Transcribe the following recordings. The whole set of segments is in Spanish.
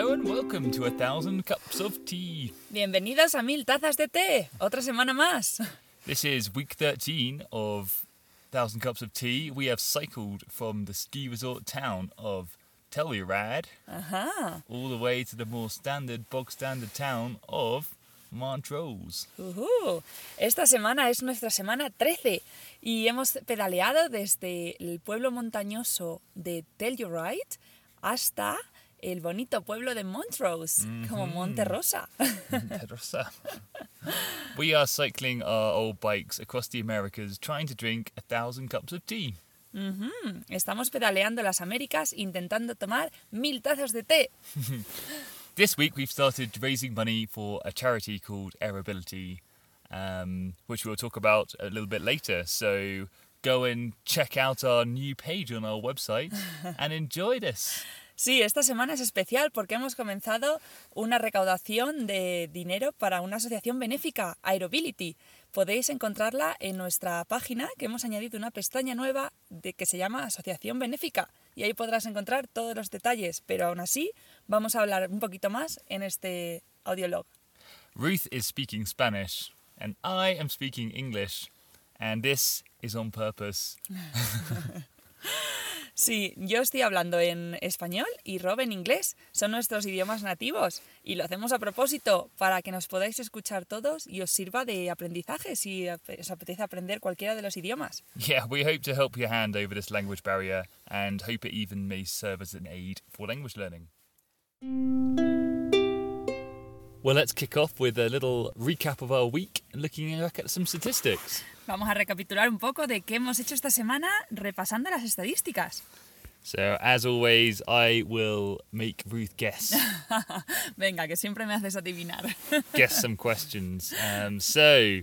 Hello and welcome to a thousand cups of tea. Bienvenidos a Mil Tazas de Té, otra semana más. This is week 13 of Thousand Cups of Tea. We have cycled from the ski resort town of Telluride Ajá. all the way to the more standard, bog standard town of Montrose. Ujú. Esta semana es nuestra semana 13 y hemos pedaleado desde el pueblo montañoso de Telluride hasta el bonito pueblo de Montrose, como Monte Rosa. Teresa. we are cycling our old bikes across the Americas trying to drink a thousand cups of tea. Ujú. Estamos pedaleando las Américas intentando tomar mil tazas de té. This week we've started raising money for a charity called Airability, um, which we'll talk about a little bit later. So go and check out our new page on our website and enjoy this. Sí, esta semana es especial porque hemos comenzado una recaudación de dinero para una asociación benéfica, Aerobility. Podéis encontrarla en nuestra página, que hemos añadido una pestaña nueva de que se llama Asociación Benéfica. Y ahí podrás encontrar todos los detalles, pero aún así vamos a hablar un poquito más en este audiolog. Ruth is speaking Spanish and I am speaking English, and this is on purpose. Sí, yo estoy hablando en español y Rob en inglés. Son nuestros idiomas nativos y lo hacemos a propósito para que nos podáis escuchar todos y os sirva de aprendizaje si os apetece aprender cualquiera de los idiomas. Yeah, we hope to help your hand over this language barrier and hope it even may serve as an aid for language learning. Well, let's kick off with a little recap of our week, looking back at some statistics. Vamos a recapitular un poco de qué hemos hecho esta semana repasando las estadísticas. So, as always, I will make Ruth guess Venga, que siempre me haces adivinar. guess some questions. Um, so,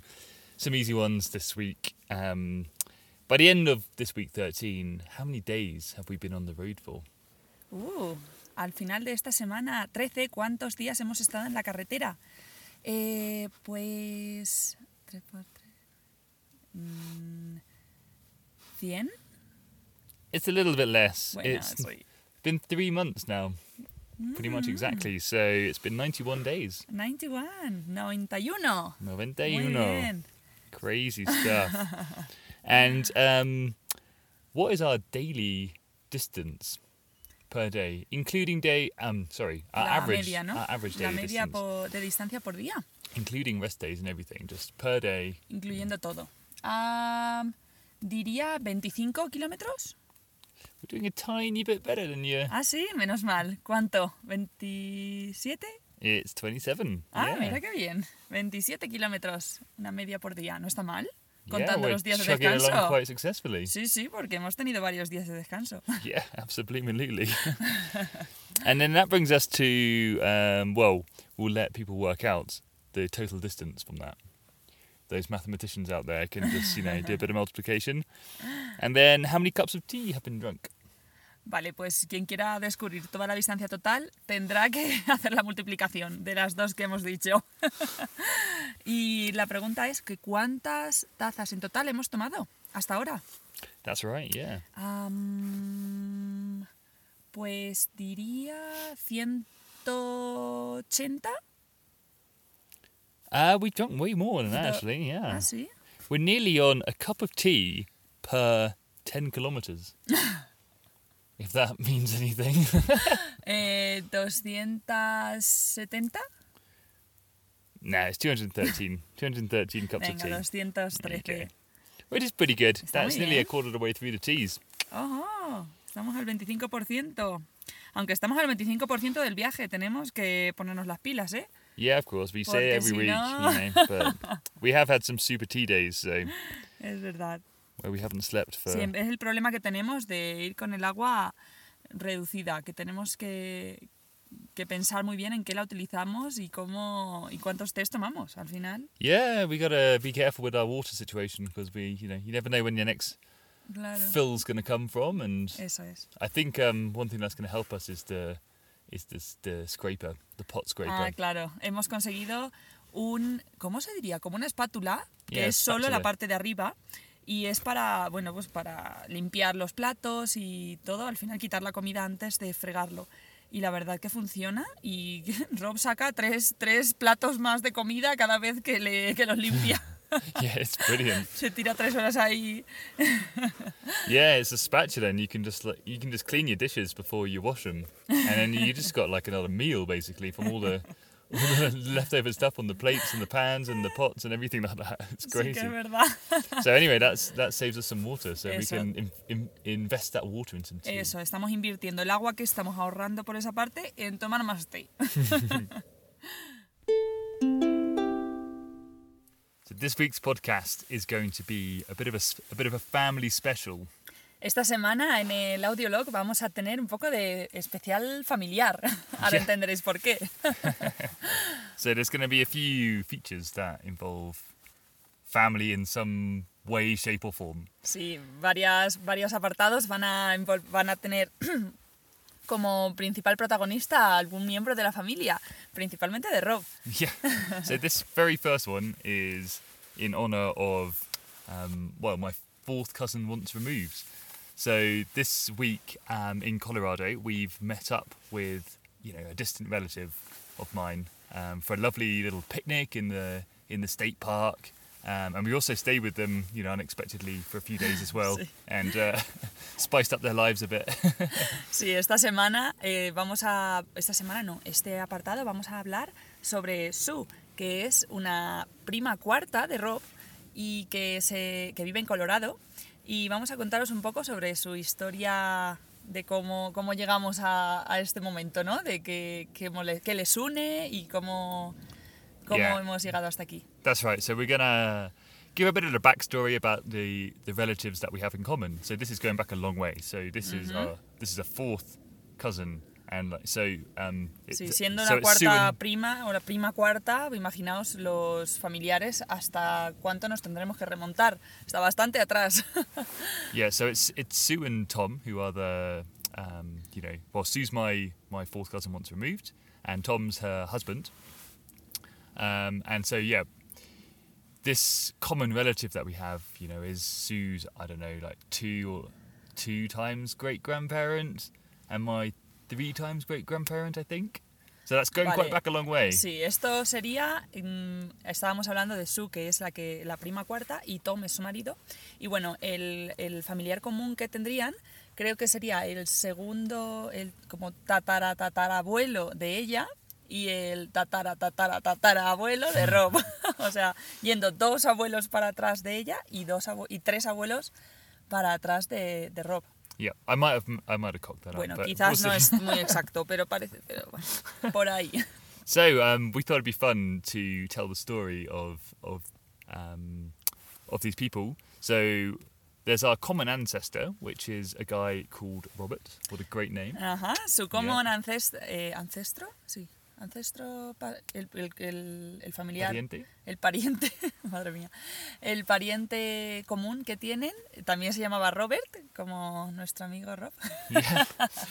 some easy ones this week. Um, by the end of this week 13, how many days have we been on the road for? Uh, al final de esta semana 13, ¿cuántos días hemos estado en la carretera? Eh, pues... 3 por 3... mm, ¿100? It's a little bit less. Bueno, it's soy been three months now, pretty much exactly. So it's been 91 days. 91, 91. Muy 91. bien. Crazy stuff. and um, what is our daily distance per day, including day? Um, sorry, our La average, media, ¿no? our average La media distance, po- de distancia por día, including rest days and everything, just per day. incluyendo todo. Am, diría 25 kilómetros. We're doing a tiny bit better than you. Ah, sí, menos mal. ¿Cuánto? ¿27? It's 27. Ah, yeah. mira qué bien. 27 kilómetros, una media por día. ¿No está mal? yeah, Contando we're los días de descanso. quite successfully. Sí, sí, porque hemos tenido varios días de descanso. Yeah, absolutely. and then that brings us to, um, well, we'll let people work out the total distance from that. Those mathematicians out there can just, you know, do a bit of multiplication. And then how many cups of tea have been drunk? Vale, pues quien quiera descubrir toda la distancia total tendrá que hacer la multiplicación de las dos que hemos dicho. y la pregunta es que ¿cuántas tazas en total hemos tomado hasta ahora? That's right, yeah. Am, pues diría 180. Uh, we drunk way more than that, No. actually, yeah. Ah, sí. We're nearly on a cup of tea per 10 kilometres. if that means anything. Eh, 270. nah, it's 213. 213 cups of Venga, tea. 213. Okay. Which is pretty good. Está That's nearly a quarter of the way through the teas. Ojo, estamos al 25%. Aunque estamos al 25% del viaje, tenemos que ponernos las pilas, ¿eh? Yeah, of course. We say it every week, you know, but we have had some super tea days, so Es verdad. where we haven't slept for. Sí, es el problema que tenemos de ir con el agua reducida, que tenemos que, que pensar muy bien en qué la utilizamos y cómo y cuántos test tomamos al final. Yeah, we gotta be careful with our water situation because we, you know, you never know when your next Claro. fill's gonna come from, and Eso es. I think um, one thing that's gonna help us is the this the scraper, the pot scraper. Ah, claro. Hemos conseguido un, ¿cómo se diría? Como una espátula, que Yeah, es solo la spatula. parte de arriba y es para, bueno, pues para limpiar los platos y todo, al final quitar la comida antes de fregarlo. y la verdad que funciona y Rob saca tres, tres platos más de comida cada vez que, le, que los limpia. yeah, it's brilliant. Se tira tres horas ahí. Yeah, it's a spatula, and you can just like you can just clean your dishes before you wash them, and then you just got like another meal basically from all the, all the leftover stuff on the plates and the pans and the pots and everything like that. It's Sí crazy. verdad. so anyway, that's that saves us some water, so we can in, in, invest that water into tea. Eso, estamos invirtiendo el agua que estamos ahorrando por esa parte en tomar más té. So this week's podcast is going to be a bit of a, a bit of a family special. Esta semana en el audiolog vamos a tener un poco de especial familiar. Ahora Yeah. entenderéis por qué. So there's going to be a few features that involve family in some way, shape, or form. Sí, varias, varios apartados van a, van a tener como principal protagonista a algún miembro de la familia, principalmente de Rob. Yeah. so this very first one is in honor of, um, well, my fourth cousin once removed. So this week um, in Colorado, we've met up with, you know, a distant relative of mine um, for a lovely little picnic in the in the state park. Um, and we also stayed with them, you know, unexpectedly for a few days as well, Sí. and uh, spiced up their lives a bit. Sí, esta semana eh, vamos a. Esta semana no, este apartado vamos a hablar sobre Sue, que es una prima cuarta de Rob y que, se, que vive en Colorado. Y vamos a contaros un poco sobre su historia de cómo, cómo llegamos a, a este momento, ¿no? De qué que, les une y cómo, cómo Yeah. hemos llegado hasta aquí. That's right. So we're gonna give a bit of the backstory about the the relatives that we have in common. So this is going back a long way. So this is our this is a fourth cousin, and like, so um. it- Sí, siendo so la it's cuarta and- prima o la prima cuarta, imaginaos los familiares hasta cuánto nos tendremos que remontar. Está bastante atrás. yeah. So it's it's Sue and Tom who are the um you know well Sue's my my fourth cousin once removed, and Tom's her husband. Um, and so yeah, this common relative that we have, you know, is Sue's I don't know like two or two times great grandparent, and my three times great grandparent, I think. So that's going quite back a long way. Sí, esto sería. mm, estábamos hablando de Sue, que es la, que, la prima cuarta, y Tom es su marido. Y bueno, el, el familiar común que tendrían, creo que sería el segundo, el como tatara tatarabuelo de ella y el tatara tatara tatarabuelo de Rob. o sea, yendo dos abuelos para atrás de ella y, dos y tres abuelos para atrás de, de Rob. Yeah, I might have I might have cocked that Bueno, up. quizás no es muy exacto, pero parece, pero bueno, por ahí. So um, we thought it'd be fun to tell the story of of um, of these people. So there's our common ancestor, which is a guy called Robert. What a great name! Ajá, su común ancest- eh, ancestro, sí, ancestro, el, el, el- el familiar, Pariente. el pariente, madre mía, el pariente común que tienen, también se llamaba Robert, como nuestro amigo Rob. yeah.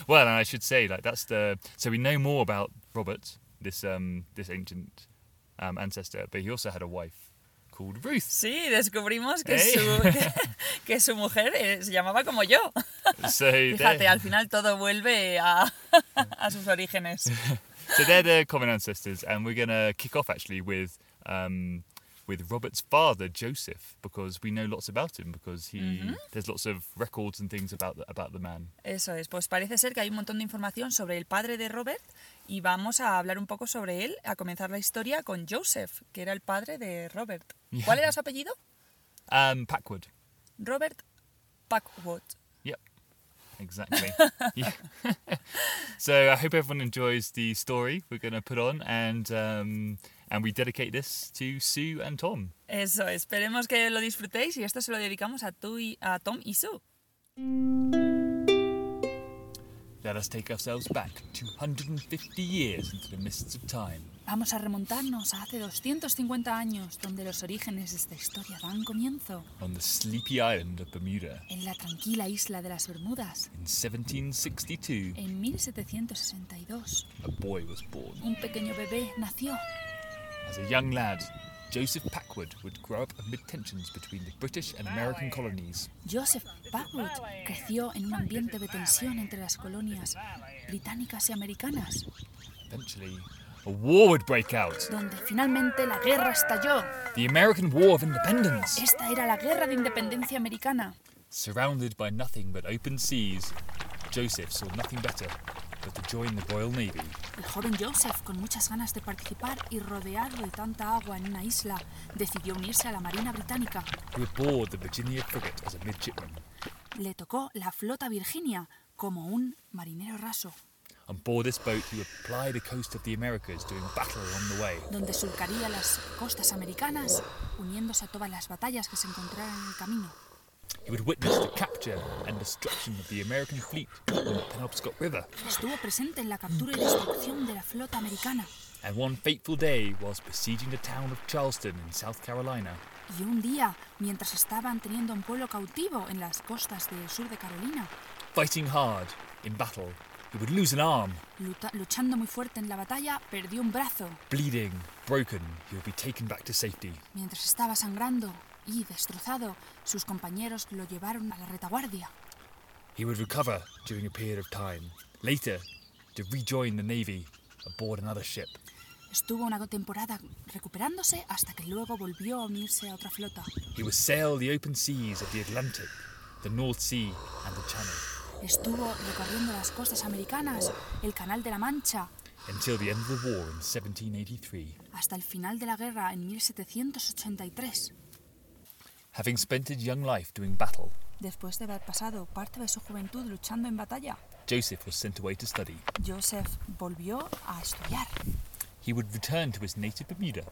Well, and I should say like that's the so we know more about Robert, this um this ancient um, ancestor, but he also had a wife called Ruth. Sí, descubrimos que, su, que, su mujer eh, se llamaba como yo. So Fíjate, they're, al final todo vuelve a, a sus orígenes. So they're the common ancestors, and we're gonna kick off actually with um with Robert's father Joseph because we know lots about him because he there's lots of records and things about the, about the man. Eso es, pues parece ser que hay un montón de información sobre el padre de Robert y vamos a hablar un poco sobre él, a comenzar la historia con Joseph, que era el padre de Robert. Ya. ¿Cuál era su apellido? Um, Packwood. Robert Packwood. Exactly. so I hope everyone enjoys the story we're going to put on, and um, and we dedicate this to Sue and Tom. Eso, esperemos que lo disfrutéis y esto se lo dedicamos a, tú y, a Tom y Sue. Let us take ourselves back 250 years into the mists of time. Vamos a remontarnos a hace 250 años, donde los orígenes de esta historia dan comienzo, On the sleepy island of Bermuda en la tranquila isla de las Bermudas. in 1762, En 1762, a boy was born. un pequeño bebé nació. As a young lad, Joseph Packwood would grow up amid tensions between the British and American colonies. Joseph Packwood creció en un ambiente de tensión entre las colonias británicas y americanas, Eventually, a war would break out. donde finalmente la guerra estalló. The American War of Independence. Esta era la guerra de independencia americana. Surrounded by nothing but open seas, Joseph saw nothing better but to join the Royal Navy. El joven Joseph, con muchas ganas de participar y rodeado de tanta agua en una isla, decidió unirse a la Marina Británica. He would board the Virginia frigate as a midshipman. Le tocó la flota Virginia como un marinero raso, On board this boat, he would ply the coast of the Americas, doing battle along the way. donde surcaría las costas americanas, uniéndose a todas las batallas que se encontraran en el camino. Estuvo presente en la captura y destrucción de la flota americana. And one fateful day, whilst besieging the town of Charleston in South Carolina, Y un día, mientras estaban teniendo un pueblo cautivo en las costas del sur de Carolina, fighting hard in battle, he would lose an arm. luta- luchando muy fuerte en la batalla, perdió un brazo. Bleeding, broken, he would be taken back to safety. Mientras estaba sangrando y destrozado, sus compañeros lo llevaron a la retaguardia. He would recover during a period of time, later to rejoin the Navy aboard another ship. Estuvo una temporada recuperándose hasta que luego volvió a unirse a otra flota. He would sail the open seas of the Atlantic, the North Sea, and the Channel Estuvo recorriendo las costas americanas, el Canal de la Mancha, until the end of the war in 1783. hasta el final de la guerra en 1783. Having spent his young life doing battle, Después de haber pasado parte de su juventud luchando en batalla, Joseph was sent away to study. Joseph volvió a estudiar He would return to his native Bermuda.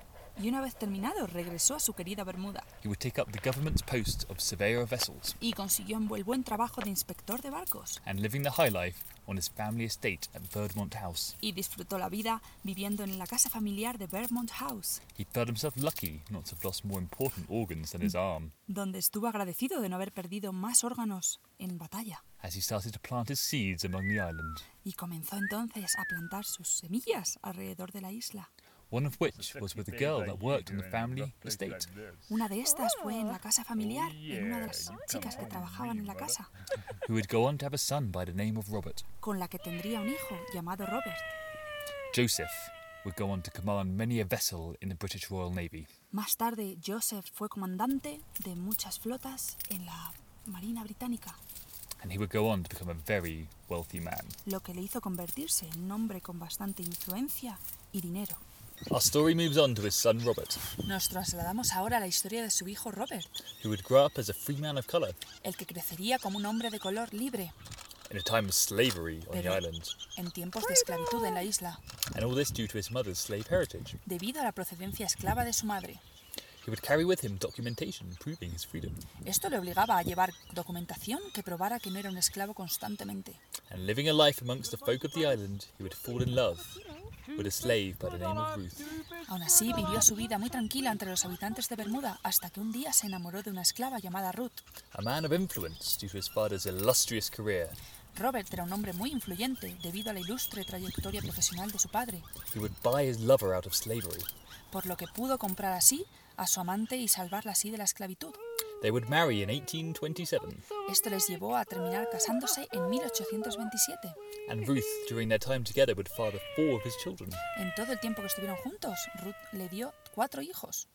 Y una vez terminado regresó a su querida Bermuda. He would take up the government's post of surveyor of vessels. Y consiguió un buen- trabajo de inspector de barcos. And living the high life on his family estate at Verdmont House. y disfrutó la vida viviendo en la casa familiar de Vermont House, He felt himself lucky not to have lost more important organs than his arm. donde estuvo agradecido de no haber perdido más órganos en batalla. As he started to plant his seeds among the island, y comenzó entonces a plantar sus semillas alrededor de la isla. One of which was with a girl that worked on the family estate. Una de estas fue en la casa familiar, en una de las chicas que trabajaban en la casa, who would go on to have a son by the name of Robert. con la que tendría un hijo llamado Robert. Joseph would go on to command many a vessel in the British Royal Navy. Más tarde, Joseph fue comandante de muchas flotas en la Marina Británica, and he would go on to become a very wealthy man. lo que le hizo convertirse en un hombre con bastante influencia y dinero. Our story moves on to his son Robert, Nos trasladamos ahora a la historia de su hijo Robert, who would grow up as a free man of colour el que crecería como un hombre de color libre. In a time of slavery on the Pero- island, en tiempos de esclavitud en la isla, and all this due to his mother's slave heritage. debido a la procedencia esclava de su madre. He would carry with him documentation proving his freedom, Esto le obligaba a llevar documentación que probara que no era un esclavo constantemente. and living a life amongst the folk of the island, he would fall in love with a slave by the name of Ruth. Aún así, vivió su vida muy tranquila entre los habitantes de Bermuda hasta que un día se enamoró de una esclava llamada Ruth. A man of influence due to his father's illustrious career, Robert era un hombre muy influyente debido a la ilustre trayectoria profesional de su padre, he would buy his lover out of slavery. por lo que pudo comprar así a su amante y salvarla así de la esclavitud. They would marry in 1827, Esto les llevó a terminar casándose en 1827. and Ruth, during their time together, would father four of his children. En todo el tiempo que estuvieron juntos, Ruth le dio cuatro hijos.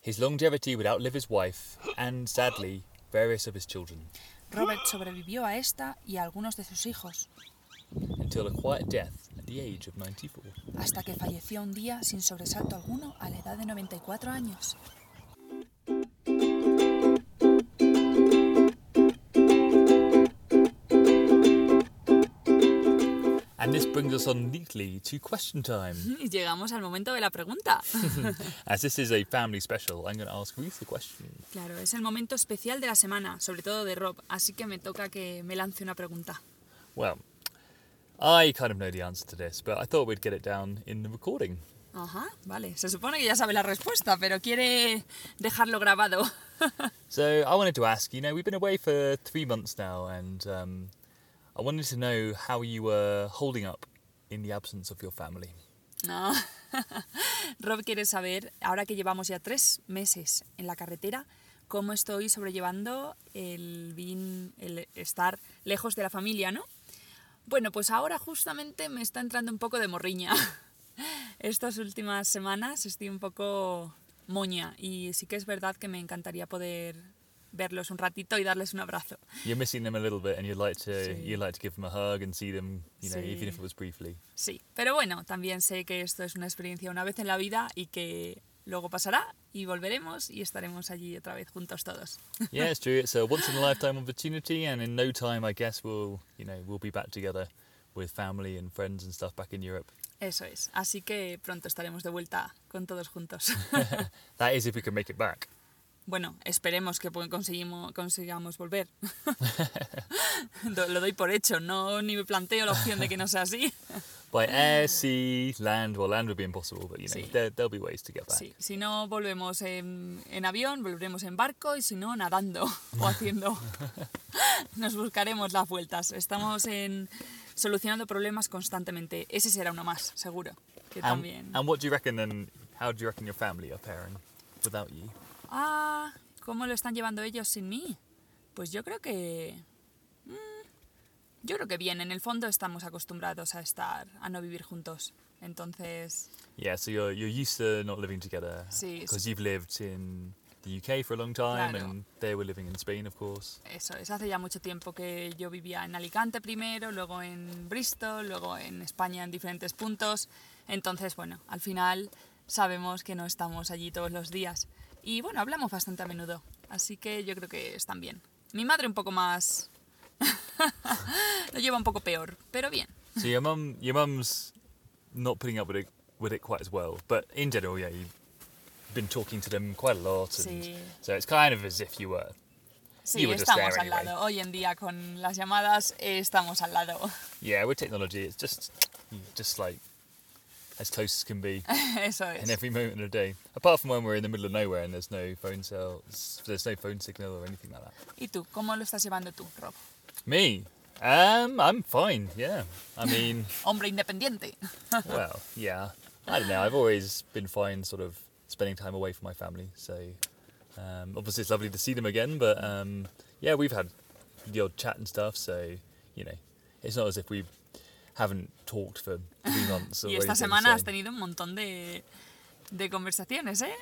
His longevity would outlive his wife and, sadly, various of his children, Robert sobrevivió a esta y a algunos de sus hijos, until a quiet death at the age of 94. hasta que falleció un día sin sobresalto alguno a la edad de 94 años. And this brings us on neatly to question time. Y llegamos al momento de la pregunta. As this is a family special, I'm going to ask Ruth a question. Claro, es el momento especial de la semana, sobre todo de Rob, así que me toca que me lance una pregunta. Well, I kind of know the answer to this, but I thought we'd get it down in the recording. Ajá, vale. Se supone que ya sabe la respuesta, pero quiere dejarlo grabado. So I wanted to ask, you know, we've been away for three months now, and um, I wanted to know how you were holding up in the absence of your family. No. Rob quiere saber, ahora que llevamos ya tres meses en la carretera, cómo estoy sobrellevando el, bin- el estar lejos de la familia, ¿no? Bueno, pues ahora justamente me está entrando un poco de morriña. Estas últimas semanas estoy un poco moña y sí que es verdad que me encantaría poder verlos un ratito y darles un abrazo. You're missing them a little bit, and you'd like to Sí. you'd like to give them a hug and see them, you know, Sí. even if it was briefly. Sí, pero bueno, también sé que esto es una experiencia una vez en la vida y que luego pasará y volveremos y estaremos allí otra vez juntos todos. yeah, it's true. It's a once in a lifetime opportunity, and in no time, I guess we'll, you know, we'll be back together with family and friends and stuff back in Europe. Eso es, así que pronto estaremos de vuelta con todos juntos. That is if we can make it back. Bueno, esperemos que consigamos volver. Lo doy por hecho, no ni me planteo la opción de que no sea así. By air, sea, land. Well, land would be impossible, but you know, Sí. there, there'll be ways to get back. Sí, si no volvemos en, en avión, volveremos en barco y si no, nadando o haciendo. Nos buscaremos las vueltas. Estamos en solucionando problemas constantemente. Ese será uno más, seguro. Que And, también. and what do you reckon? Then, how do you reckon your family are pairing without you? Ah, ¿cómo lo están llevando ellos sin mí? Pues yo creo que. mm, Yo creo que bien, en el fondo estamos acostumbrados a estar, a no vivir juntos. Entonces, Yeah, so you're you're used to not living together Sí, because you've lived in the UK for a long time, Claro. and they were living in Spain, of course. Eso es, hace ya mucho tiempo que yo vivía en Alicante primero, luego en Bristol, luego en España en diferentes puntos. Entonces, bueno, al final sabemos que no estamos allí todos los días. Y bueno, hablamos bastante a menudo, así que yo creo que están bien. Mi madre un poco más... lo lleva un poco peor, pero bien. So your mum, your mum's not putting up with it with it quite as well, but in general, yeah, you've been talking to them quite a lot, and Sí. so it's kind of as if you were. Sí, estamos al anyway. lado. Hoy en día con las llamadas eh, estamos al lado. Yeah, with technology, it's just just like as close as can be Eso in every moment of the day. Apart from when we're in the middle of nowhere and there's no phone cells, there's no phone signal or anything like that. ¿Y tú? ¿Cómo lo estás llevando tú, Rob? Me, um, I'm fine. Yeah, I mean. Hombre independiente. well, yeah. I don't know. I've always been fine, sort of spending time away from my family. So um, obviously it's lovely to see them again. But um, yeah, we've had the odd chat and stuff. So you know, it's not as if we haven't talked for three months. Or Y esta semana has tenido un montón de, de conversaciones, ¿eh?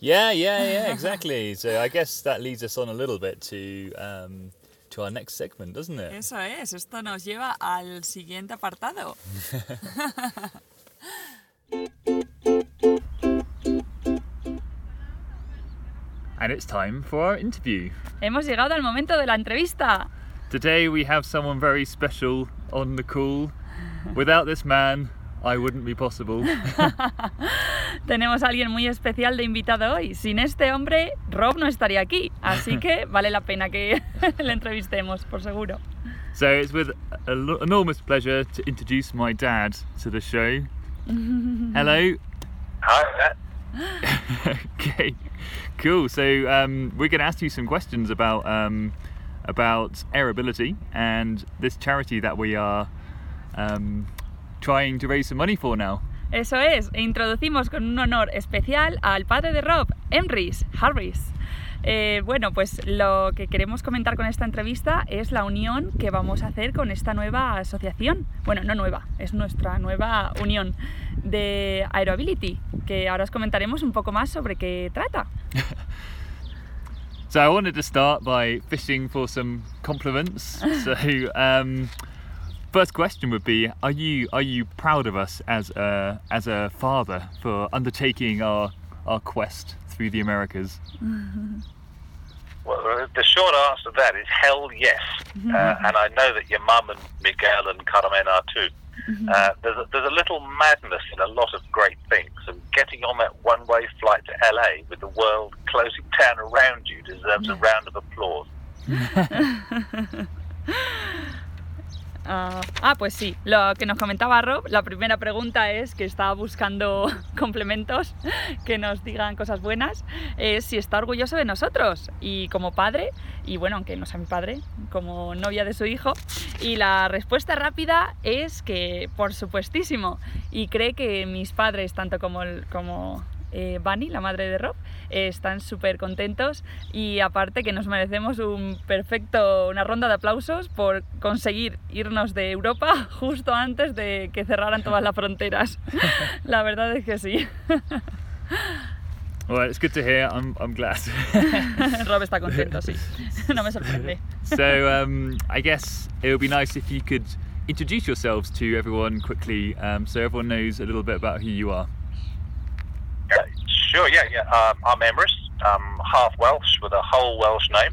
Yeah, yeah, yeah, exactly. so I guess that leads us on a little bit to um, to our next segment, doesn't it? Eso es, esto nos lleva al siguiente apartado. And it's time for our interview. Hemos llegado al momento de la entrevista. Today we have someone very special on the call. Without this man, I wouldn't be possible. Tenemos a alguien muy especial de invitado hoy. Sin este hombre, Rob no estaría aquí. Así que vale la pena que le entrevistemos, por seguro. so it's with an enormous pleasure to introduce my dad to the show. Hello. Hi, okay. Cool. So um, we're going to ask you some questions about um, about airability and this charity that we are um, trying to raise some money for now. Eso es, e introducimos con un honor especial al padre de Rob, Emrys Harris. Eh, bueno, pues lo que queremos comentar con esta entrevista es la unión que vamos a hacer con esta nueva asociación. Bueno, no nueva, es nuestra nueva unión de Aeroability, que ahora os comentaremos un poco más sobre qué trata. So I wanted to start by fishing for some compliments. so um, first question would be: Are you are you proud of us as a as a father for undertaking our our quest through the Americas? Well, the short answer to that is hell yes. Uh, and I know that your mum and Miguel and Carmen are too. Uh, there's, a, there's a little madness in a lot of great things, and getting on that one way flight to LA with the world closing down around you deserves a round of applause. Ah, ah, pues sí, lo que nos comentaba Rob, la primera pregunta es que estaba buscando complementos que nos digan cosas buenas, es si está orgulloso de nosotros y como padre, y bueno, aunque no sea mi padre, como novia de su hijo, y la respuesta rápida es que por supuestísimo, y cree que mis padres, tanto como, el- como eh, Bunny, la madre de Rob, eh, están súper contentos y aparte que nos merecemos un perfecto, una ronda de aplausos por conseguir irnos de Europa justo antes de que cerraran todas las fronteras. La verdad es que sí. Well, it's good to hear. I'm, I'm glad. Rob está contento, sí. No me sorprende. so um, I guess it would be nice if you could introduce yourselves to everyone quickly, um, so everyone knows a little bit about who you are. Yeah, sure, yeah, yeah. Um, I'm Emrys. I'm half Welsh with a whole Welsh name.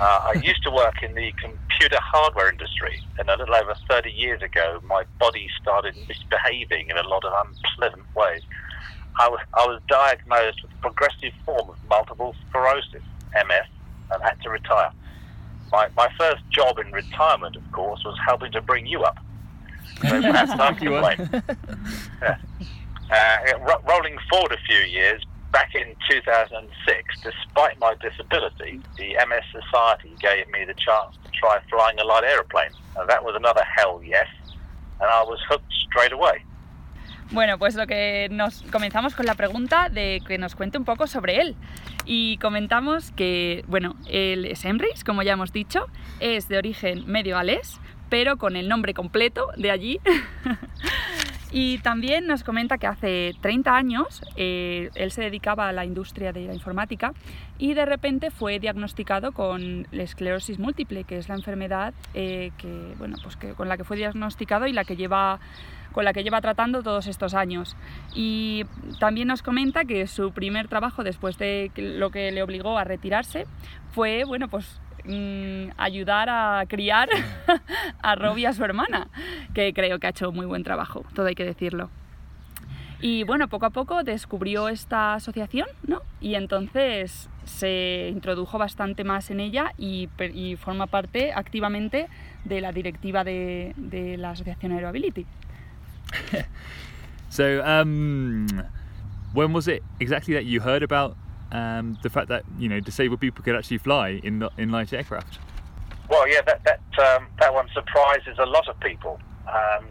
Uh, I used to work in the computer hardware industry, and a little over 30 years ago, my body started misbehaving in a lot of unpleasant ways. I was, I was diagnosed with a progressive form of multiple sclerosis, MS, and had to retire. My, my first job in retirement, of course, was helping to bring you up. So perhaps I'm to blame. Yeah. Uh, ro- rolling forward a few years, back in 2006, despite my disability, the MS Society gave me the chance to try flying a light aeroplane. And that was another hell yes, and I was hooked straight away. Bueno, pues lo que nos comenzamos con la pregunta de que nos cuente un poco sobre él. Y comentamos que, bueno, él es Emrys, como ya hemos dicho, es de origen medio galés, pero con el nombre completo de allí. y también nos comenta que hace 30 años eh, él se dedicaba a la industria de la informática y de repente fue diagnosticado con la esclerosis múltiple, que es la enfermedad eh, que, bueno, pues que, con la que fue diagnosticado y la que lleva con la que lleva tratando todos estos años. Y también nos comenta que su primer trabajo después de lo que le obligó a retirarse fue, bueno, pues mm, ayudar a criar a Robbie y a su hermana, que creo que ha hecho muy buen trabajo, todo hay que decirlo. Y bueno, poco a poco descubrió esta asociación, ¿no? Y entonces se introdujo bastante más en ella y, forma parte activamente de la directiva de, de la asociación Aeroability. So, um, when was it exactly that you heard about um, the fact that you know disabled people could actually fly in in light aircraft? Well, yeah, that that um, that one surprises a lot of people. Um,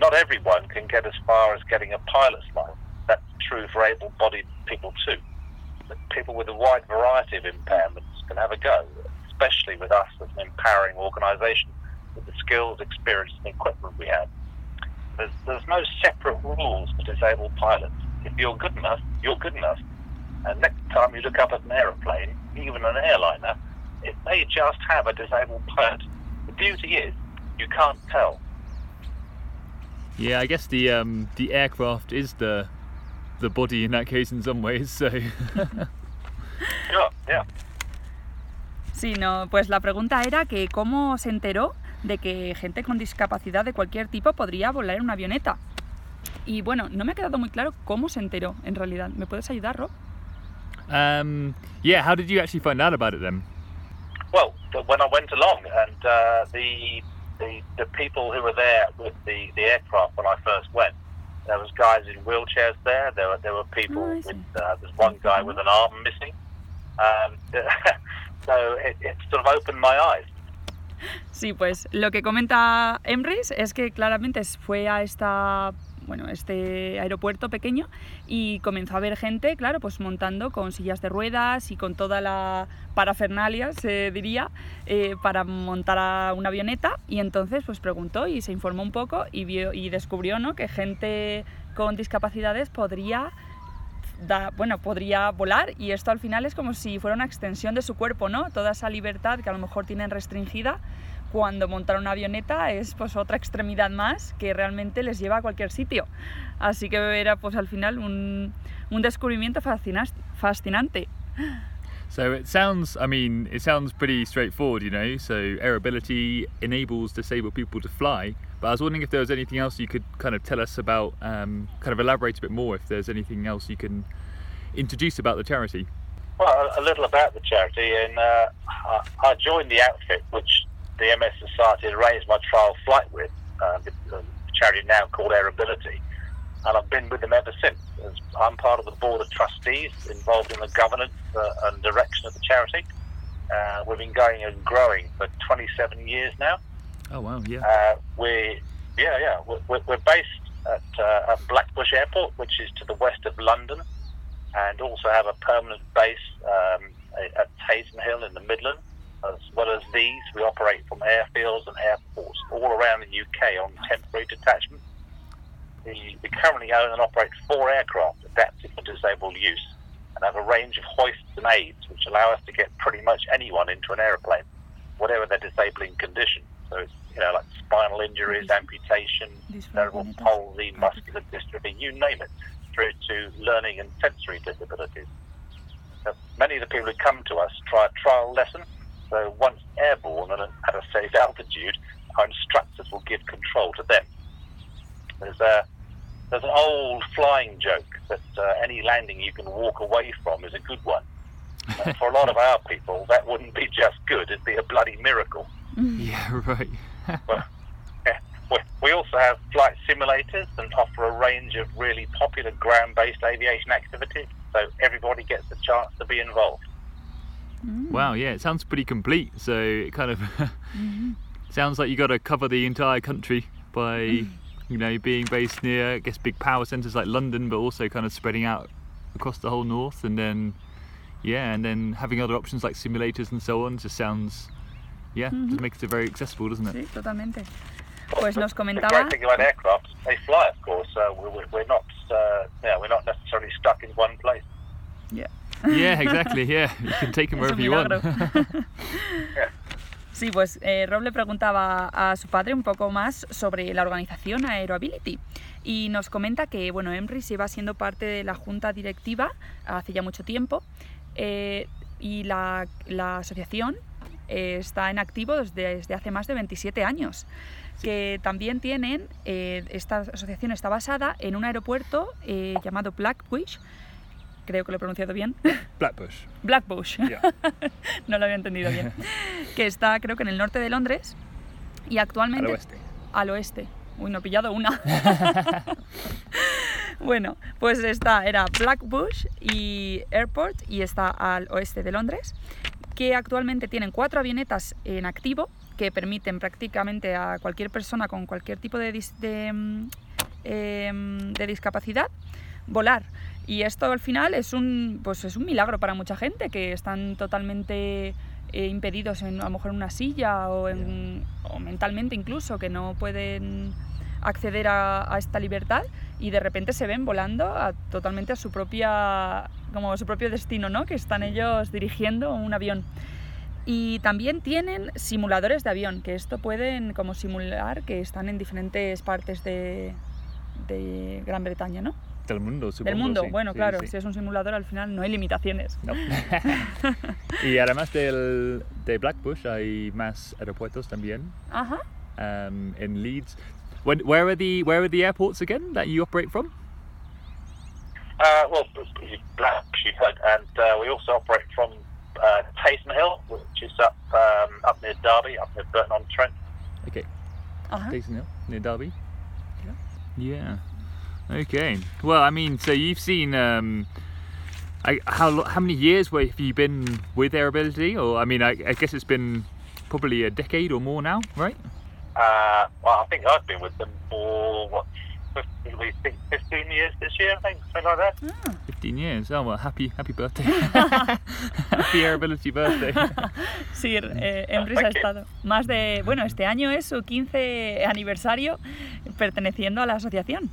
not everyone can get as far as getting a pilot's license. That's true for able-bodied people too. But people with a wide variety of impairments can have a go, especially with us as an empowering organisation with the skills, experience, and equipment we have. There's, there's no separate rules for disabled pilots. If you're good enough, you're good enough. And next time you look up at an aeroplane, even an airliner, it may just have a disabled pilot. The beauty is, you can't tell. Yeah, I guess the um, the aircraft is the the body in that case in some ways. So Sure, yeah. Sí, no, pues la pregunta era que cómo se enteró de que gente con discapacidad de cualquier tipo podría volar en una avioneta. Y bueno, no me ha quedado muy claro cómo se enteró en realidad. ¿Me puedes ayudar, Rob? Um, yeah, how did you actually find out about it then? Well, when I went along, and uh, the, the the people who were there with the, the aircraft when I first went, there was guys in wheelchairs there. There were there were people Oh, with uh, there's one guy with an arm missing. Um, so it, it sort of opened my eyes. Sí, pues lo que comenta Emrys es que claramente fue a esta bueno, este aeropuerto pequeño y comenzó a ver gente, claro, pues montando con sillas de ruedas y con toda la parafernalia, se diría, eh, para montar a una avioneta y entonces pues preguntó y se informó un poco y, vio, y descubrió ¿no? que gente con discapacidades podría bueno, podría volar y esto al final es como si fuera una extensión de su cuerpo, ¿no? Toda esa libertad que a lo mejor tienen restringida cuando montar una avioneta es pues otra extremidad más que realmente les lleva a cualquier sitio. Así que era pues al final un, un descubrimiento fascinante. So it sounds, I mean, it sounds pretty straightforward, you know. So airability enables disabled people to fly. But I was wondering if there was anything else you could kind of tell us about, um, kind of elaborate a bit more. If there's anything else you can introduce about the charity. Well, a, a little about the charity, and uh, I, I joined the outfit, which the MS Society had arranged my trial flight with, uh, a charity now called Airability. And I've been with them ever since. As I'm part of the board of trustees involved in the governance uh, and direction of the charity. Uh, we've been going and growing for 27 years now. Oh wow, yeah. Uh, we, yeah, yeah, we're, we're based at, uh, at Blackbush Airport, which is to the west of London, and also have a permanent base um, at Tazen Hill in the Midlands. As well as these, we operate from airfields and airports all around the UK on temporary detachment. We, we currently own and operate four aircraft adapted for disabled use and have a range of hoists and aids which allow us to get pretty much anyone into an aeroplane, whatever their disabling condition. So it's you know like spinal injuries, amputation, cerebral palsy, muscular dystrophy, you name it, through to learning and sensory disabilities. Many of the people who come to us try a trial lesson. So once airborne and at a safe altitude, our instructors will give control to them. There's a there's an old flying joke that uh, any landing you can walk away from is a good one. Uh, for a lot of our people, that wouldn't be just good; it'd be a bloody miracle. Yeah, right. Well, yeah, we, we also have flight simulators and offer a range of really popular ground-based aviation activities, so everybody gets a chance to be involved. Wow, yeah, it sounds pretty complete. So it kind of sounds like you got to cover the entire country by, you know, being based near, I guess, big power centres like London, but also kind of spreading out across the whole north, and then, yeah, and then having other options like simulators and so on. Just sounds, yeah, just makes it very accessible, doesn't it? Sí, totalmente. Pues nos comentaba. The great thing about aircraft, they fly, of course. Uh, we, we- we're not, uh, yeah, we're not necessarily stuck in one place. Yeah. Yeah, exactly. Yeah, you can take them wherever you want. Sí, pues eh, Rob le preguntaba a su padre un poco más sobre la organización Aeroability y nos comenta que bueno, Emrys lleva siendo parte de la junta directiva hace ya mucho tiempo eh, y la, la asociación eh, está en activo desde, desde hace más de 27 años. Que también tienen, eh, esta asociación está basada en un aeropuerto eh, llamado Blackbush, creo que lo he pronunciado bien, Blackbush. Blackbush, Yeah. no lo había entendido bien, que está creo que en el norte de Londres y Al actualmente oeste. al oeste. Uy, no he pillado una. bueno, pues está, era Blackbush y Airport y está al oeste de Londres, que actualmente tienen cuatro avionetas en activo que permiten prácticamente a cualquier persona con cualquier tipo de, dis- de, mm, em, de discapacidad volar. Y esto al final es un, pues es un milagro para mucha gente que están totalmente eh, impedidos en, a lo mejor en una silla o, en- o mentalmente incluso, que no pueden acceder a, a esta libertad y de repente se ven volando a- totalmente a su propia como a su propio destino, ¿no? Que están ellos dirigiendo un avión. Y también tienen simuladores de avión, que esto pueden como simular que están en diferentes partes de, de Gran Bretaña, ¿no? Del mundo, supongo. Del mundo, sí, bueno, sí, claro, sí. si es un simulador al final no hay limitaciones. No. y además del, de Blackbush hay más aeropuertos también Ajá. um, in Leeds. When, where are the where are the airports again that you operate from? Uh, well, Black, you heard, and uh, we also operate from uh, Tazen Hill, which is up um, up near Derby, up near Burton on Trent. Okay. Jason Hill near Derby. Yeah. Okay. Well, I mean, so you've seen um, I, how how many years have you been with Airability? Or I mean, I, I guess it's been probably a decade or more now, right? Uh, well, I think I've been with them for what 15, we think 15 years this year, I think, something like that. Ah, 15 years. Oh well, happy happy birthday. happy Airability birthday. Sí, eh, Emrys ha estado más de, bueno, este año es su 15 aniversario perteneciendo a la asociación.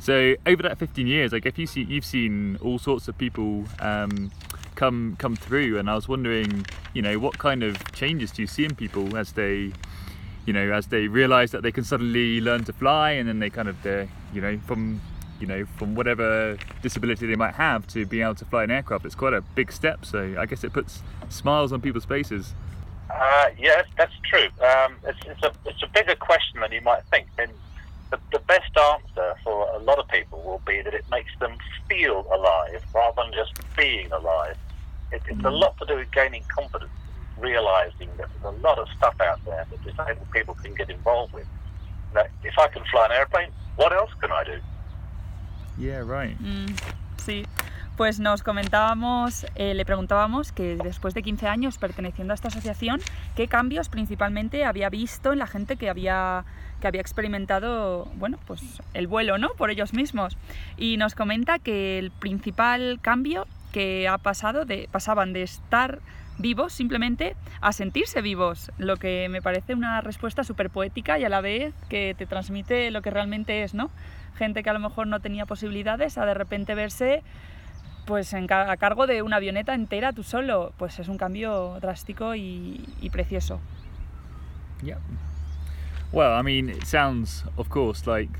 So over that 15 years, like if you see, you've seen all sorts of people um, come come through, and I was wondering, you know, what kind of changes do you see in people as they, you know, as they realise that they can suddenly learn to fly, and then they kind of, they you know, from you know, from whatever disability they might have to be able to fly an aircraft, it's quite a big step. So I guess it puts smiles on people's faces. Uh, yes, that's true. Um, it's, it's, a, it's a bigger question than you might think. And the, the best answer for a lot of people will be that it makes them feel alive rather than just being alive. It, it's a lot to do with gaining confidence, realizing that there's a lot of stuff out there that disabled people can get involved with. Now, if I can fly an airplane, what else can I do? Yeah, right. Mm, sí. Pues nos comentábamos, eh, le preguntábamos que después de 15 años perteneciendo a esta asociación, qué cambios principalmente había visto en la gente que había, que había experimentado, bueno, pues el vuelo, ¿no? Por ellos mismos. Y nos comenta que el principal cambio que ha pasado, de, pasaban de estar vivos simplemente a sentirse vivos, lo que me parece una respuesta súper poética y a la vez que te transmite lo que realmente es, ¿no? Gente que a lo mejor no tenía posibilidades a de repente verse pues en ca- a cargo de una avioneta entera tú solo, pues es un cambio drástico y, y precioso. Yeah. Well, I mean, it sounds, of course, like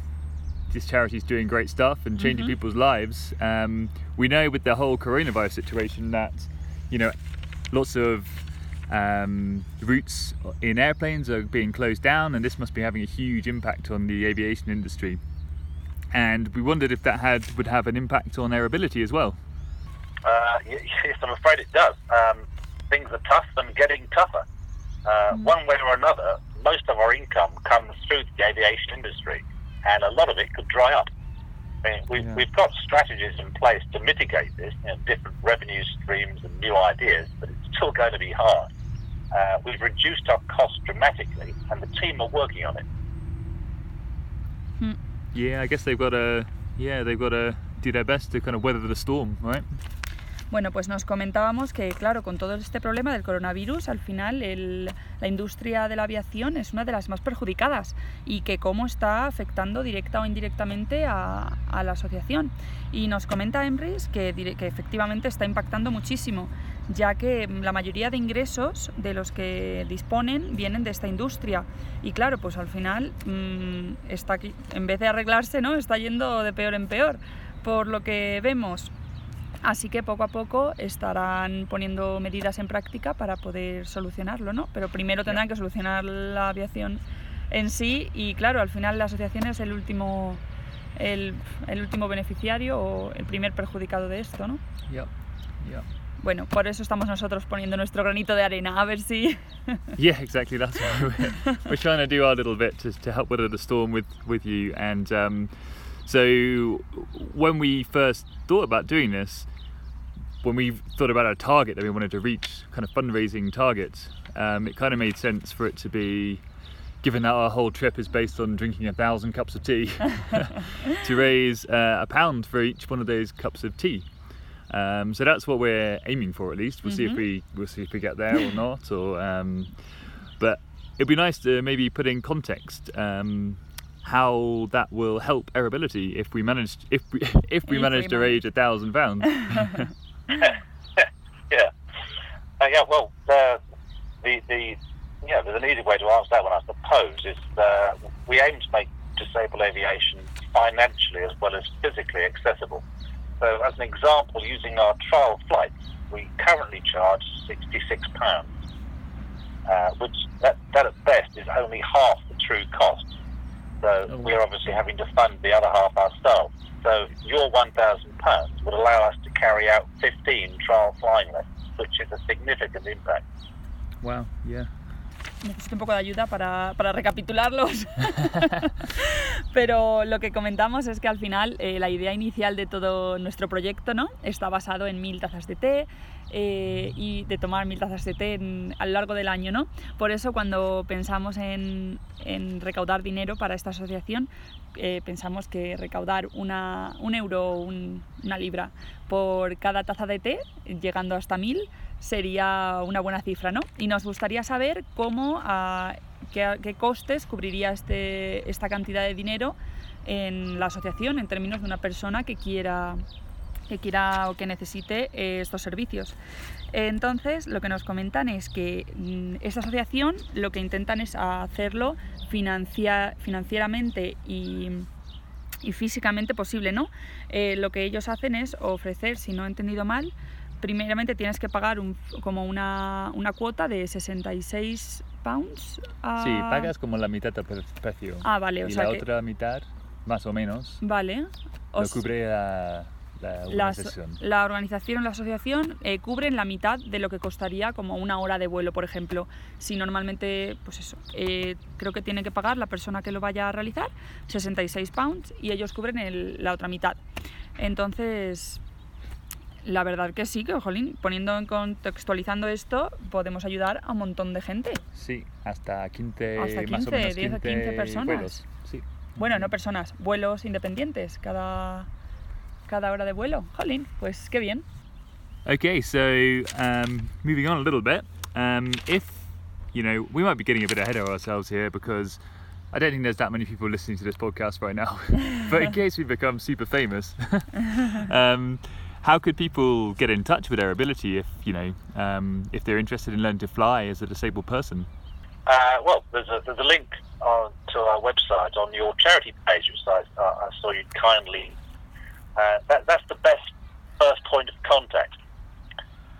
this charity is doing great stuff and changing Mhm. people's lives. Um, we know with the whole coronavirus situation that, you know, lots of um, routes in airplanes are being closed down, and this must be having a huge impact on the aviation industry. And we wondered if that had would have an impact on air ability as well. Uh, yes, I'm afraid it does. Um, things are tough and getting tougher. Uh, One way or another, most of our income comes through the aviation industry, and a lot of it could dry up. I mean, we've, Yeah. we've got strategies in place to mitigate this, you know, different revenue streams and new ideas, but it's still going to be hard. Uh, we've reduced our costs dramatically, and the team are working on it. Yeah, I guess they've got to yeah they've got to do their best to kind of weather the storm, right? Bueno, pues nos comentábamos que, claro, con todo este problema del coronavirus, al final el- la industria de la aviación es una de las más perjudicadas y que cómo está afectando directa o indirectamente a, a la asociación. Y nos comenta Emrys que, que efectivamente está impactando muchísimo, ya que la mayoría de ingresos de los que disponen vienen de esta industria. Y claro, pues al final mm, está aquí, en vez de arreglarse, ¿no? está yendo de peor en peor. Por lo que vemos, Así que poco a poco estarán poniendo medidas en práctica para poder solucionarlo, ¿no? Pero primero tendrán que solucionar la aviación en sí y claro, al final la asociación es el último, el, el último beneficiario o el primer perjudicado de esto, ¿no? Yep. Yep. Bueno, por eso estamos nosotros poniendo nuestro granito de arena, a ver si... Yeah, exactly. That's why we're, we're trying to do our little bit to, to help weather the storm with with you. And um, so, when we first thought about doing this, when we thought about our target that we wanted to reach, kind of fundraising target, um, it kind of made sense for it to be. Given that our whole trip is based on drinking a thousand cups of tea, to raise uh, a pound for each one of those cups of tea. Um, so that's what we're aiming for, at least. We'll see if we we'll see if we get there or not. Or um, but it'd be nice to maybe put in context um, how that will help air ability if we manage if we if we If manage we to manage. raise a thousand pounds. yeah. Uh, yeah, well, uh, the, the, yeah, there's an easy way to answer that one, I suppose, is uh, we aim to make disabled aviation financially as well as physically accessible. So, as an example, using our trial flights, we currently charge £66, uh, which that, that at best is only half the true cost. So Oh, we're obviously having to fund the other half ourselves. So your £1,000 would allow us to carry out 15 trial flying lessons, which is a significant impact. wow. Yeah. Necesito un poco de ayuda para, para recapitularlos. Pero lo que comentamos es que al final eh, la idea inicial de todo nuestro proyecto ¿no? está basado en mil tazas de té eh, y de tomar mil tazas de té en- a lo largo del año. ¿no? Por eso cuando pensamos en, en recaudar dinero para esta asociación, eh, pensamos que recaudar una, un euro o un- una libra por cada taza de té, llegando hasta mil, sería una buena cifra, ¿no? Y nos gustaría saber cómo, qué, qué costes cubriría este, esta cantidad de dinero en la asociación en términos de una persona que quiera que quiera o que necesite eh, estos servicios. Entonces, lo que nos comentan es que mm, esta asociación lo que intentan es hacerlo financia- financieramente y, y físicamente posible, ¿no? Eh, lo que ellos hacen es ofrecer, si no he entendido mal, primeramente tienes que pagar un- como una, una cuota de 66 pounds. a- Sí, pagas como la mitad del pre- precio. Ah, vale, o y sea la que- otra mitad, más o menos, Vale. lo Os- cubre la, la organización. la organización, la asociación, eh, cubren la mitad de lo que costaría como una hora de vuelo, por ejemplo. Si normalmente, pues eso, eh, creo que tiene que pagar la persona que lo vaya a realizar 66 pounds y ellos cubren el- la otra mitad. Entonces, la verdad que sí, que, jolín, poniendo en contextualizando esto, podemos ayudar a un montón de gente. Sí, hasta 15, Hasta más o 15, menos 10 a 15 personas. vuelos. Sí. Bueno, no personas, vuelos independientes, cada, cada hora de vuelo. Jolín, pues qué bien. Okay, so um, moving on a little bit, um, if you know, we might be getting a bit ahead of ourselves here because I don't think there's that many people listening to this podcast right now. but in case we become super famous, um, how could people get in touch with their ability if you know um, if they're interested in learning to fly as a disabled person? Uh, well, there's a, there's a link on, to our website on your charity page, which I, uh, I saw you kindly. Uh, that, that's the best first point of contact.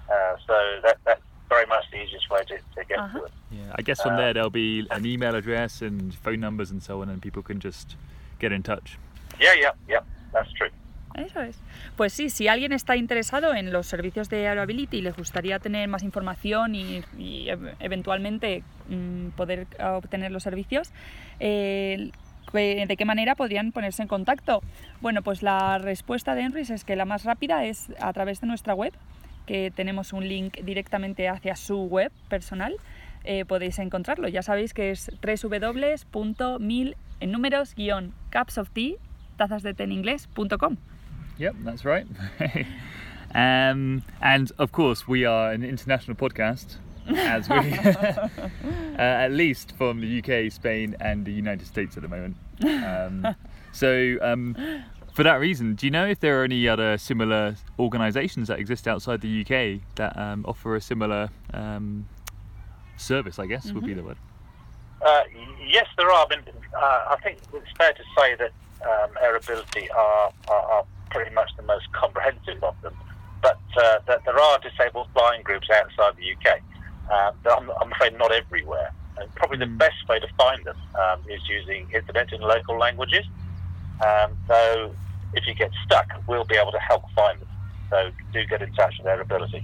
Uh, so that, that's very much the easiest way to, to get Uh-huh. to it. Yeah, I guess from there there'll be an email address and phone numbers and so on, and people can just get in touch. Yeah, yeah, yeah, that's true. Eso es. Pues sí, si alguien está interesado en los servicios de Aeroability y les gustaría tener más información y, y ev- eventualmente mm, poder obtener los servicios, eh, ¿de qué manera podrían ponerse en contacto? Bueno, pues la respuesta de Enris es que la más rápida es a través de nuestra web, que tenemos un link directamente hacia su web personal. eh, podéis encontrarlo. Ya sabéis que es www.mil en números guion cups of tea tazas de té en inglés.com. Yep, that's right. um, and of course, we are an international podcast, as we, uh, at least from the UK, Spain, and the United States at the moment. Um, so, um, for that reason, do you know if there are any other similar organisations that exist outside the UK that um, offer a similar um, service? I guess would be the word. Uh, yes, there are. I mean, uh, I think it's fair to say that um, Airability are, are, are pretty much the most comprehensive of them. But uh, that there are disabled flying groups outside the UK. Uh, I'm, I'm afraid not everywhere. And probably the Mm. best way to find them um, is using internet in local languages. Um, so if you get stuck, we'll be able to help find them. So do get in touch with Airability.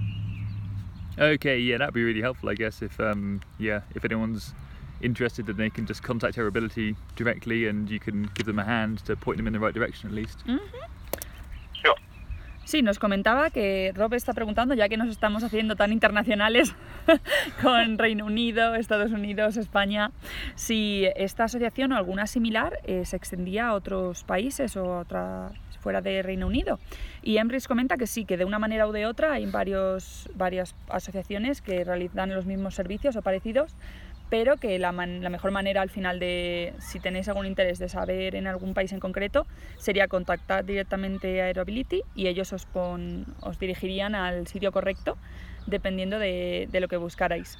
Okay, yeah, that'd be really helpful, I guess. If um, yeah, if anyone's interested, then they can just contact her ability directly, and you can give them a hand to point them in the right direction at least. Sure. Sí, nos comentaba que Rob está preguntando, ya que nos estamos haciendo tan internacionales con Reino Unido, Estados Unidos, España, si esta asociación o alguna similar eh, se extendía a otros países o otra, fuera de Reino Unido. Y Embris comenta que sí, que de una manera u de otra hay varios, varias asociaciones que realizan los mismos servicios o parecidos, pero que la, man- la mejor manera al final de, si tenéis algún interés de saber en algún país en concreto, sería contactar directamente a Aeroability y ellos os, pon- os dirigirían al sitio correcto dependiendo de, de lo que buscarais.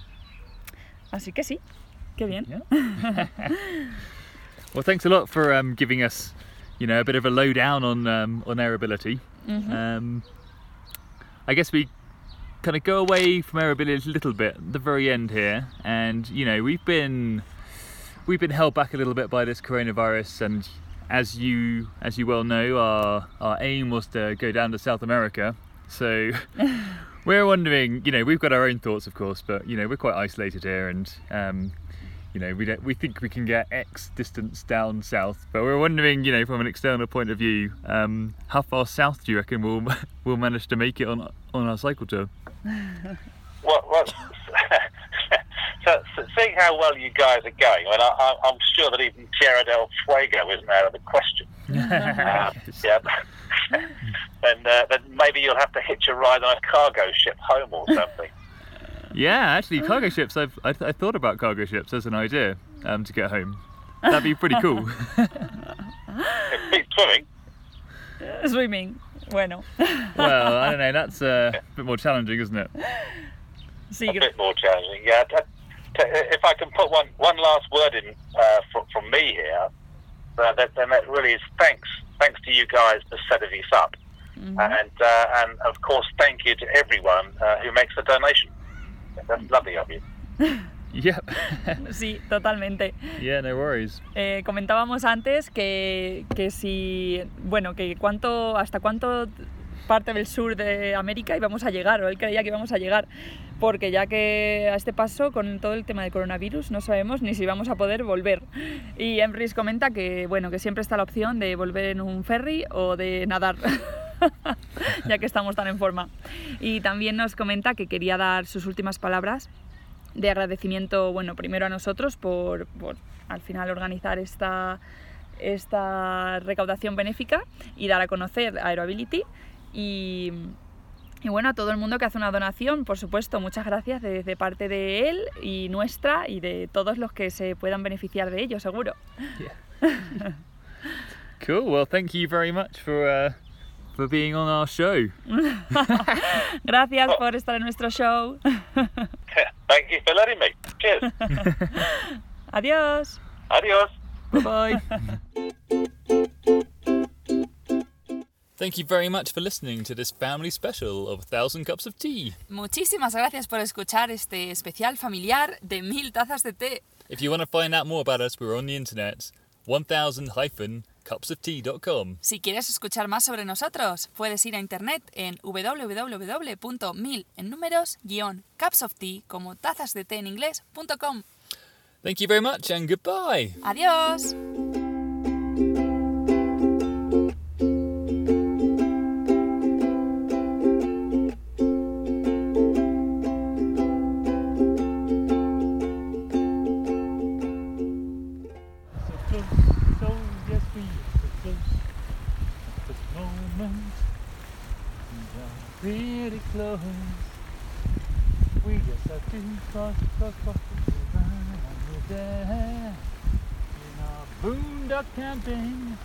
Así que sí, qué bien. Yeah. well, thanks a lot for um, giving us, you know, a bit of a lowdown on um, on their ability. Ujú. Um, I guess we kind of go away from our ability a little bit at the very end here, and you know, we've been we've been held back a little bit by this coronavirus, and as you as you well know, our our aim was to go down to South America. So we're wondering, you know, we've got our own thoughts, of course, but you know, we're quite isolated here, and um, you know, we don't, we think we can get X distance down south, but we're wondering, you know, from an external point of view, um, how far south do you reckon we'll we'll manage to make it on on our cycle tour? Well, well so, so seeing how well you guys are going, I mean, I, I, I'm sure that even Tierra del Fuego isn't out of the question. Uh, yeah. and uh, then maybe you'll have to hitch a ride on a cargo ship home or something. Yeah, actually, cargo ships. I've I, I thought about cargo ships as an idea um, to get home. That'd be pretty cool. swimming. Swimming. Bueno, well, I don't know. That's uh, a bit more challenging, isn't it? sí, a que- bit more challenging. Yeah. T- t- if I can put one one last word in uh, from, from me here, uh, that, then that really is thanks thanks to you guys for setting this up, Ujú. and uh, and of course thank you to everyone uh, who makes a donation. That's lovely of you. Yep. sí, totalmente. yeah, no worries. Eh, comentábamos antes que, que si, bueno, que cuánto, hasta cuánto parte del sur de América y vamos a llegar, o él creía que íbamos a llegar, porque ya que a este paso, con todo el tema del coronavirus, no sabemos ni si vamos a poder volver. Y Emrys comenta que, bueno, que siempre está la opción de volver en un ferry o de nadar. ya que estamos tan en forma. Y también nos comenta que quería dar sus últimas palabras de agradecimiento, bueno, primero a nosotros por, por al final organizar esta, esta recaudación benéfica y dar a conocer Aeroability. Y, y bueno, a todo el mundo que hace una donación, por supuesto, muchas gracias de, de, parte de él y nuestra y de todos los que se puedan beneficiar de ello, seguro. Yeah. cool. Well, thank you very much for uh, for being on our show. gracias por estar en nuestro show. Thank you for letting me. Cheers. Adiós. Adios. Bye bye. Thank you very much for listening to this family special of Thousand Cups of Tea. Muchísimas gracias por escuchar este especial familiar de mil tazas de té. If you want to find out more about us, we're on the internet, 1000-cupsoftea.com. Si quieres escuchar más sobre nosotros, puedes ir a internet en www.mil en números guion cupsoftea como tazas de té en inglés.com. Thank you very much and goodbye. Adiós. Close. We just have to cross, cross, cross the line. there in our boondock camping